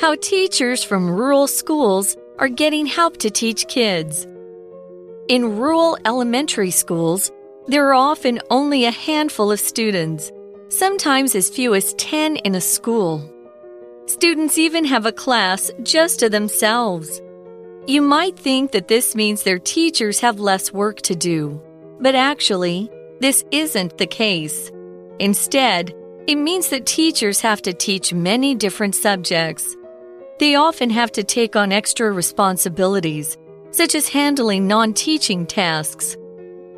how teachers from rural schools are getting help to teach kids. In rural elementary schools, there are often only a handful of students, sometimes as few as 10 in a school. Students even have a class just to themselves. You might think that this means their teachers have less work to do, but actually, this isn't the case. Instead, it means that teachers have to teach many different subjects. They often have to take on extra responsibilities, such as handling non teaching tasks.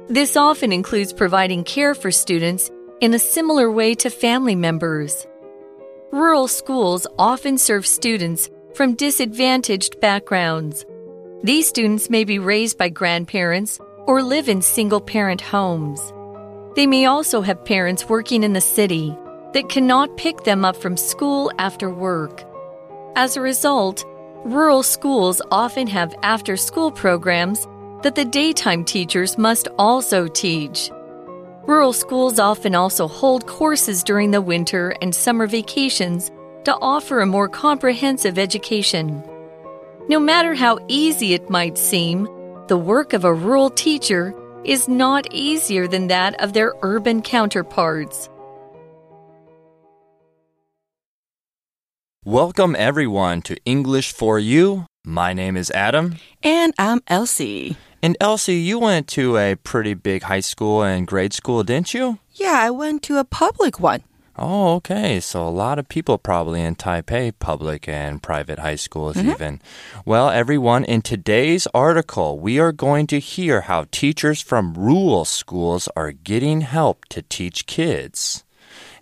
This often includes providing care for students in a similar way to family members. Rural schools often serve students from disadvantaged backgrounds. These students may be raised by grandparents or live in single parent homes. They may also have parents working in the city that cannot pick them up from school after work. As a result, rural schools often have after school programs that the daytime teachers must also teach. Rural schools often also hold courses during the winter and summer vacations to offer a more comprehensive education. No matter how easy it might seem, the work of a rural teacher is not easier than that of their urban counterparts. Welcome everyone to English for You. My name is Adam. And I'm Elsie. And Elsie, you went to a pretty big high school and grade school, didn't you? Yeah, I went to a public one. Oh, okay. So a lot of people probably in Taipei, public and private high schools, Mm-hmm. even. Well, everyone, in today's article, we are going to hear how teachers from rural schools are getting help to teach kids.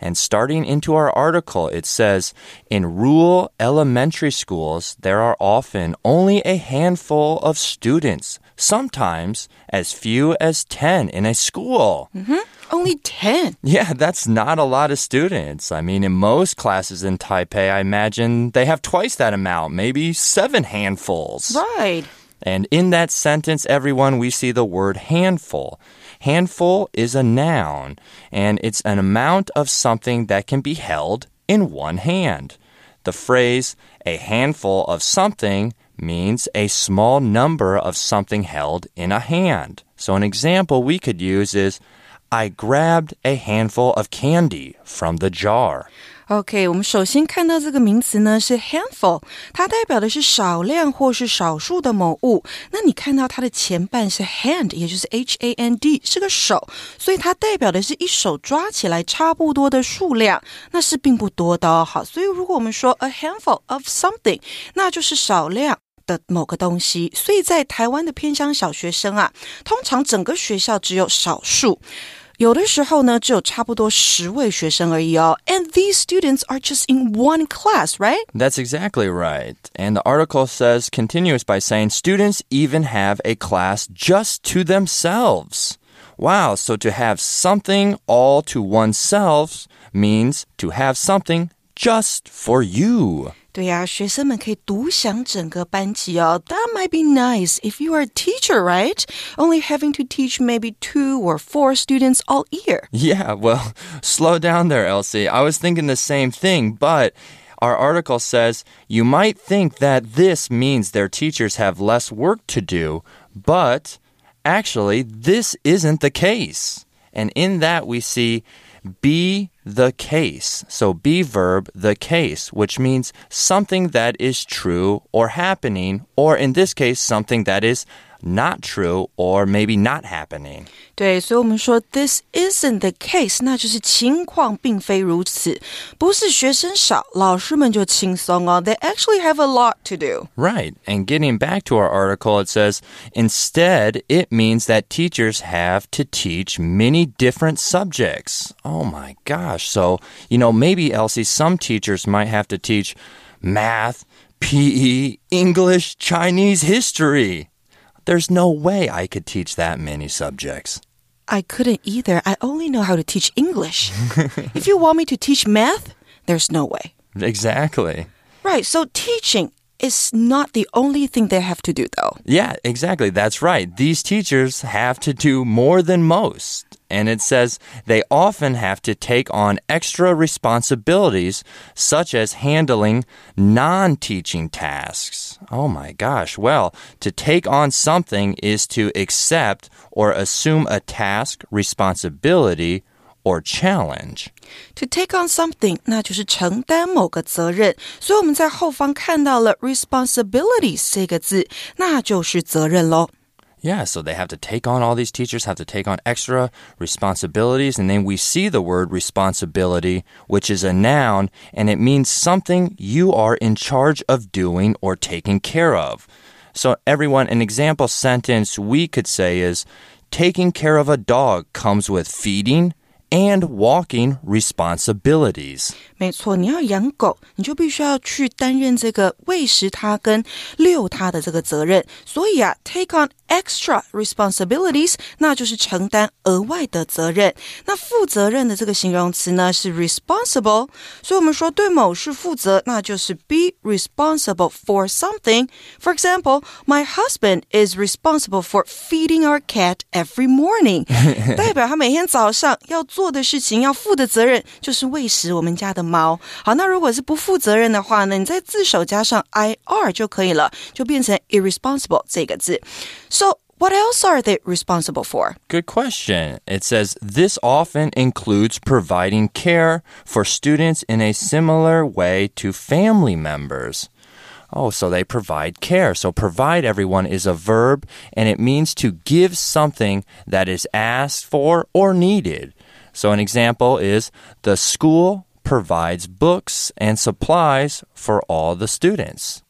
And starting into our article, it says in rural elementary schools, there are often only a handful of students, sometimes as few as 10 in a school. Mm-hmm. Only 10. Yeah, that's not a lot of students. I mean, in most classes in Taipei, I imagine they have twice that amount, maybe seven handfuls. Right. And in that sentence, everyone, we see the word handful. Handful is a noun, and it's an amount of something that can be held in one hand. The phrase, a handful of something, means a small number of something held in a hand. So, an example we could use is, I grabbed a handful of candy from the jar. OK，我们首先看到这个名词呢是 handful，它代表的是少量或是少数的某物。那你看到它的前半是 hand，也就是 h a n d，是个手，所以它代表的是一手抓起来差不多的数量，那是并不多的哦。好，所以如果我们说 a handful of something，那就是少量。的某个东西，所以在台湾的偏乡小学生啊，通常整个学校只有少数。 有的时候呢，只有差不多十位学生而已哦。And these students are just in one class, right? That's exactly right. And the article says, continues by saying, students even have a class just to themselves. Wow, so to have something all to oneself means to have something just for you. 对呀、学生们可以独享整个班级哦。That might be nice if you are a teacher, right? Only having to teach maybe two or four students all year. Yeah, well, slow down there, Elsie. I was thinking the same thing, but our article says you might think that this means their teachers have less work to do, but actually, this isn't the case. And in that, we see be the case. So, be verb, the case, which means something that is true or happening, or in this case, something that is not true or maybe not happening. 对，所以我们说 this isn't the case，那就是情况并非如此，不是学生少，老师们就轻松哦。They actually have a lot to do. Right. And getting back to our article, it says instead, it means that teachers have to teach many different subjects. Oh my gosh. So, you know, maybe, Elsie, some teachers might have to teach math, PE, English, Chinese history. There's no way I could teach that many subjects. I couldn't either. I only know how to teach English. if you want me to teach math, there's no way. Exactly. Right, so teaching is not the only thing they have to do, though. Yeah, exactly. That's right. These teachers have to do more than most. And it says they often have to take on extra responsibilities, such as handling non teaching tasks. Oh my gosh. Well, to take on something is to accept or assume a task, responsibility, or challenge. To take on something，那就是承担某个责任。所以我们在后方看到了 responsibilities 这个字，那就是责任喽。 Yeah, so they have to take on all these teachers have to take on extra responsibilities and then we see the word responsibility which is a noun and it means something you are in charge of doing or taking care of. So everyone an example sentence we could say is taking care of a dog comes with feeding, and walking responsibilities. 没错，你要养狗，你就必须要去担任这个喂食它跟遛它的这个责任。所以啊，take on extra responsibilities，那就是承担额外的责任。那负责任的这个形容词呢是 responsible，所以我们说对某事负责，那就是 be responsible for something. For example, my husband is responsible for feeding our cat every morning. 代表他每天早上要做 的事情，要负的责任就是喂食我们家的猫。好，那如果是不负责任的话呢，你在字首加上 ir 就可以了，就变成 irresponsible 这个字。So what else are they responsible for? Good question. It says this often includes providing care for students in a similar way to family members. Oh, so they provide care. So provide everyone is a verb and it means to give something that is asked for or needed. So an example is the school provides books and supplies for all the students.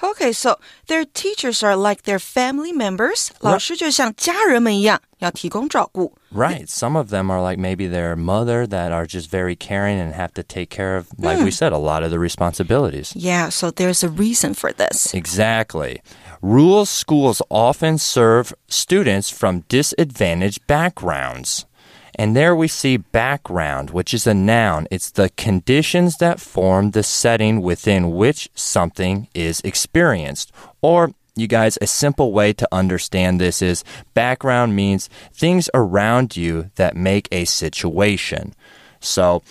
Okay, so their teachers are like their family members. 老师就像家人们一样，要提供照顾。 Right. Some of them are like maybe their mother that are just very caring and have to take care of, like we said, a lot of the responsibilities. Yeah, so there's a reason for this. Exactly. Rural schools often serve students from disadvantaged backgrounds. And there we see background, which is a noun. It's the conditions that form the setting within which something is experienced. Or, you guys, a simple way to understand this is background means things around you that make a situation. So,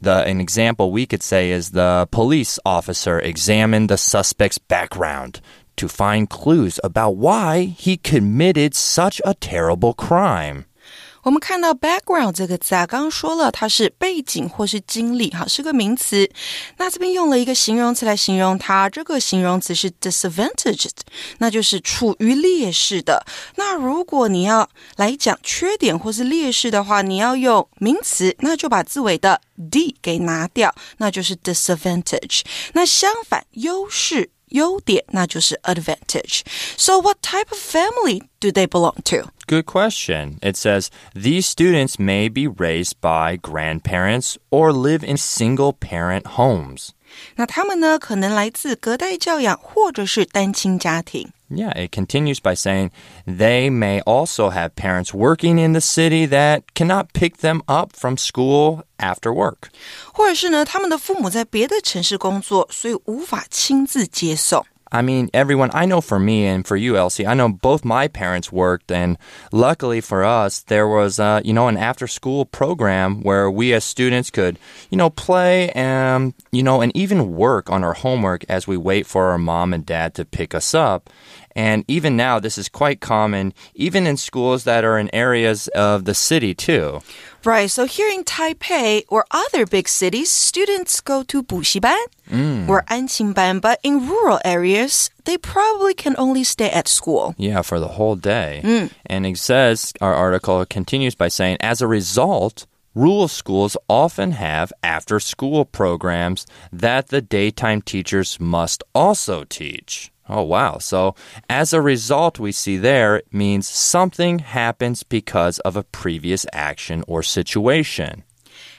the, an example we could say is the police officer examined the suspect's background to find clues about why he committed such a terrible crime. 我们看到 background 这个字啊，刚刚说了它是背景或是经历，哈，是个名词。那这边用了一个形容词来形容它，这个形容词是 disadvantaged，那就是处于劣势的。那如果你要来讲缺点或是劣势的话，你要用名词，那就把字尾的 d 给拿掉，那就是 disadvantage。那相反，优势。优点，那就是 advantage. So, what type of family do they belong to? Good question. It says these students may be raised by grandparents or live in single parent homes. 那他们呢，可能来自隔代教养或者是单亲家庭。 Yeah, it continues by saying they may also have parents working in the city that cannot pick them up from school after work. 或者是呢，他们的父母在别的城市工作，所以无法亲自接送。 I mean, everyone, I know for me and for you, Elsie, I know both my parents worked, and luckily for us, there was, uh, you know, an after school program where we as students could, you know, play and, you know, and even work on our homework as we wait for our mom and dad to pick us up. And even now, this is quite common, even in schools that are in areas of the city, too. Right, so here in Taipei or other big cities, students go to 补习班 or 安亲班, but in rural areas, they probably can only stay at school. Yeah, for the whole day. And it says, our article continues by saying, as a result, rural schools often have after school programs that the daytime teachers must also teach. Oh, wow. So, as a result, we see there it means something happens because of a previous action or situation.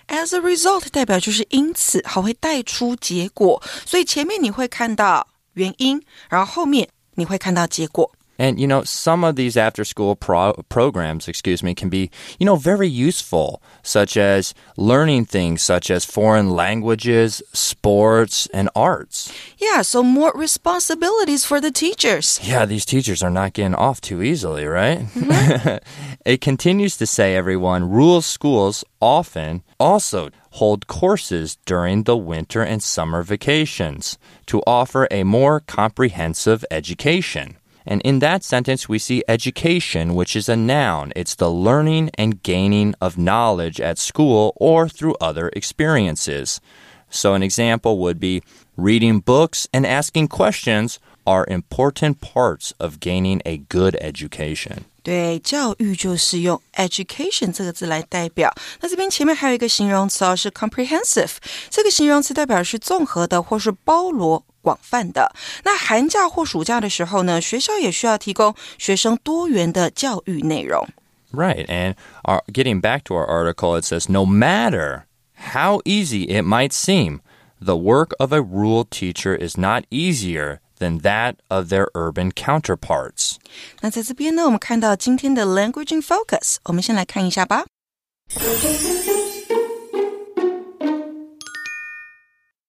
As a result 代表就是因此，好会带出结果，所以前面你会看到原因，然后后面你会看到结果。 And you know, some of these after-school pro- programs, excuse me, can be, you know, very useful, such as learning things such as foreign languages, sports, and arts. Yeah, so more responsibilities for the teachers. Yeah, these teachers are not getting off too easily, right? it continues to say, everyone, rural schools often also hold courses during the winter and summer vacations to offer a more comprehensive education. And in that sentence, we see education, which is a noun. It's the learning and gaining of knowledge at school or through other experiences. So, an example would be reading books and asking questions are important parts of gaining a good education. 对，教育就是用 education 这个字来代表。那这边前面还有一个形容词哦，是 comprehensive。这个形容词代表是综合的或是包罗 广泛的。那寒假或暑假的时候呢，学校也需要提供学生多元的教育内容。 Right. And our, getting back to our article, it says no matter how easy it might seem, the work of a rural teacher is not easier than that of their urban counterparts. 那在这边呢，我们看到今天的 language in focus，我们先来看一下吧。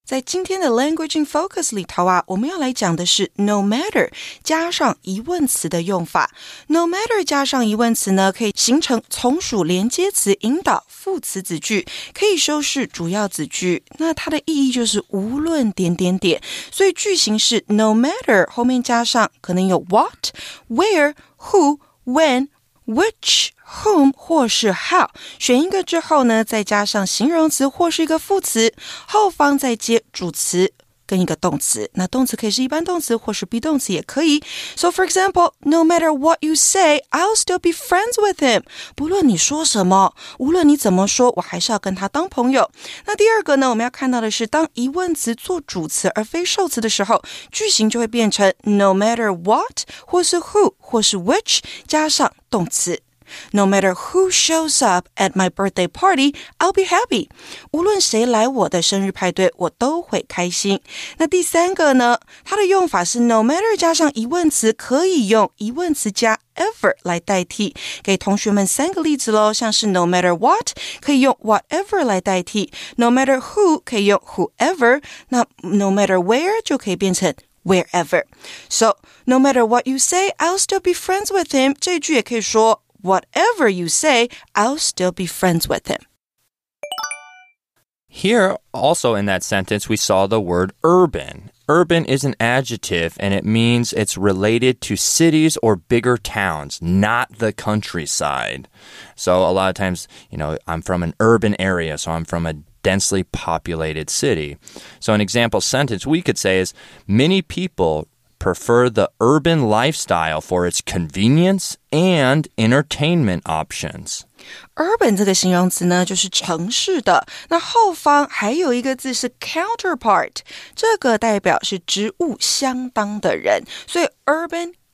在今天的 Language in Focus 里头啊，我们要来讲的是 no matter 加上疑问词的用法。no matter 加上疑问词呢，可以形成从属连接词引导副词子句，可以修饰主要子句。那它的意义就是无论点点点，所以句型是 no matter 后面加上可能有 what、where、who、when、which。whom 或是 how，选一个之后呢，再加上形容词或是一个副词，后方再接主词跟一个动词。那动词可以是一般动词或是 be 动词也可以。So for example, no matter what you say, I'll still be friends with him。不论你说什么，无论你怎么说，我还是要跟他当朋友。那第二个呢，我们要看到的是，当疑问词做主词而非受词的时候，句型就会变成 no matter what 或是 who 或是 which 加上动词。No matter who shows up at my birthday party, I'll be happy. 无论谁来我的生日派对，我都会开心。那第三个呢？它的用法是 no matter 加上疑问词，可以用疑问词加 ever 来代替。给同学们三个例子喽，像是 no matter what 可以用 whatever 来代替，no matter who 可以用 whoever，那 no matter where 就可以变成 wherever. So no matter what you say, I'll still be friends with him. 这句也可以说。 Whatever you say, I'll still be friends with him. Here, also in that sentence, we saw the word urban. Urban is an adjective and it means it's related to cities or bigger towns, not the countryside. So, a lot of times, you know, I'm from an urban area, so I'm from a densely populated city. So, an example sentence we could say is Many people prefer the urban lifestyle for its convenience and entertainment options. urban 这个形容词呢，就是城市的。那后方还有一个字是 counterpart，这个代表是职务相当的人，所以 urban。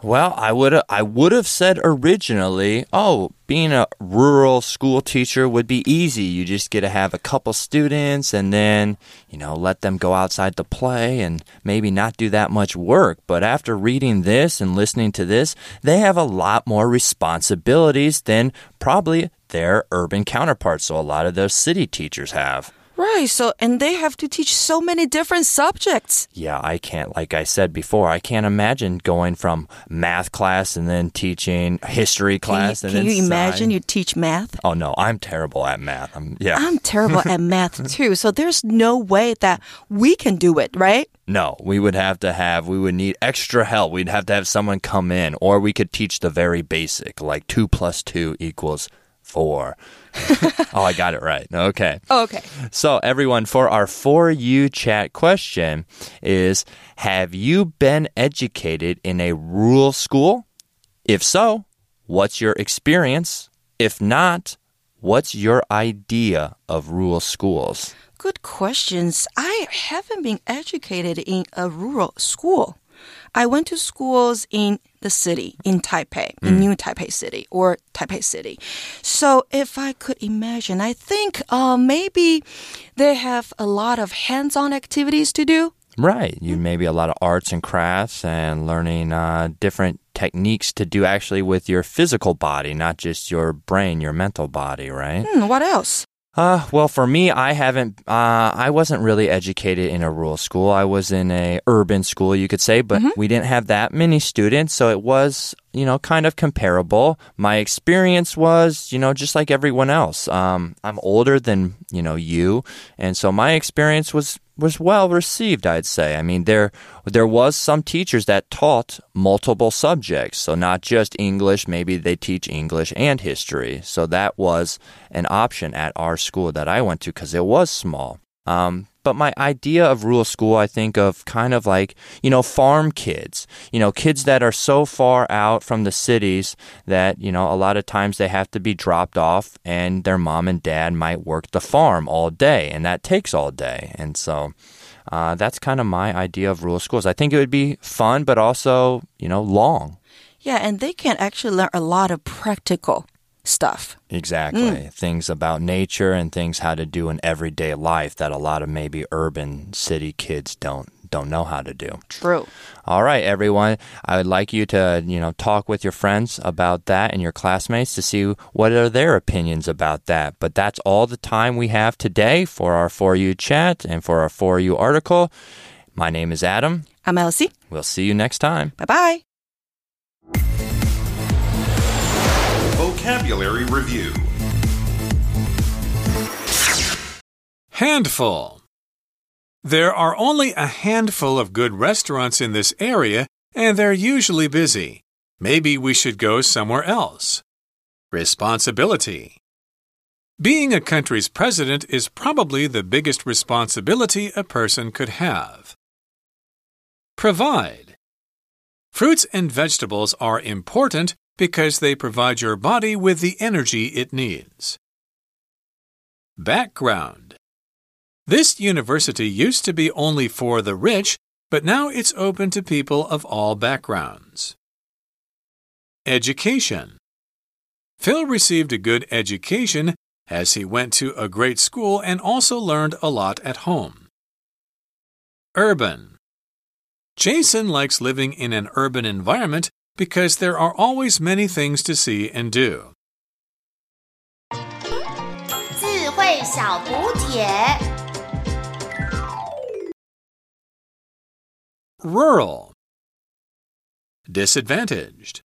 Well, I would I would have said originally, oh, being a rural school teacher would be easy. You just get to have a couple students and then, you know, let them go outside to play and maybe not do that much work. But after reading this and listening to this, they have a lot more responsibilities than probably their urban counterparts. So a lot of those city teachers have. Right, so and they have to teach so many different subjects. Yeah, I can't, like I said before, I can't imagine going from math class and then teaching history class. Can and you, can then you imagine you teach math? Oh no, I'm terrible at math. I'm yeah. I'm terrible at math too, so there's no way that we can do it, right? no, we would have to have we would need extra help. We'd have to have someone come in, or we could teach the very basic, like two plus two equals four. oh, I got it right. Okay. Oh, okay. So, everyone, for our For You chat question is Have you been educated in a rural school? If so, what's your experience? If not, what's your idea of rural schools? Good questions. I haven't been educated in a rural school. I went to schools in the city, in Taipei, in New Taipei City or Taipei City. So if I could imagine, I think uh, maybe they have a lot of hands-on activities to do. Right. You maybe a lot of arts and crafts and learning uh, different techniques to do actually with your physical body, not just your brain, your mental body, right? Hmm, what else? Uh, well, for me, I haven't. Uh, I wasn't really educated in a rural school. I was in a urban school, you could say, but we didn't have that many students, so it was, you know, kind of comparable. My experience was, you know, just like everyone else. Um, I'm older than you know you, and so my experience was was well received. I'd say. I mean, there there was some teachers that taught multiple subjects, so not just English. Maybe they teach English and history. So that was an option at our school that I went to because it was small. Um, but my idea of rural school, I think of kind of like, you know, farm kids, you know, kids that are so far out from the cities that, you know, a lot of times they have to be dropped off and their mom and dad might work the farm all day and that takes all day. And so, uh, that's kind of my idea of rural schools. I think it would be fun, but also, you know, long. Yeah, and they can actually learn a lot of practical stuff. Exactly. Mm. Things about nature and things how to do in everyday life that a lot of maybe urban city kids don't don't know how to do. True. All right, everyone. I would like you to, you know, talk with your friends about that and your classmates to see what are their opinions about that. But that's all the time we have today for our For You chat and for our For You article. My name is Adam. I'm Elsie. We'll see you next time. Bye bye Vocabulary Review Handful. There are only a handful of good restaurants in this area, and they're usually busy. Maybe we should go somewhere else. Responsibility. Being a country's president is probably the biggest responsibility a person could have. Provide. Fruits and vegetables are important because they provide your body with the energy it needs. Background. This university used to be only for the rich, but now it's open to people of all backgrounds. Education. Phil received a good education as he went to a great school and also learned a lot at home. Urban. Jason likes living in an urban environment because there are always many things to see and do. 智慧小补帖。 Rural. Disadvantaged.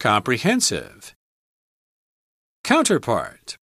Comprehensive. Counterpart.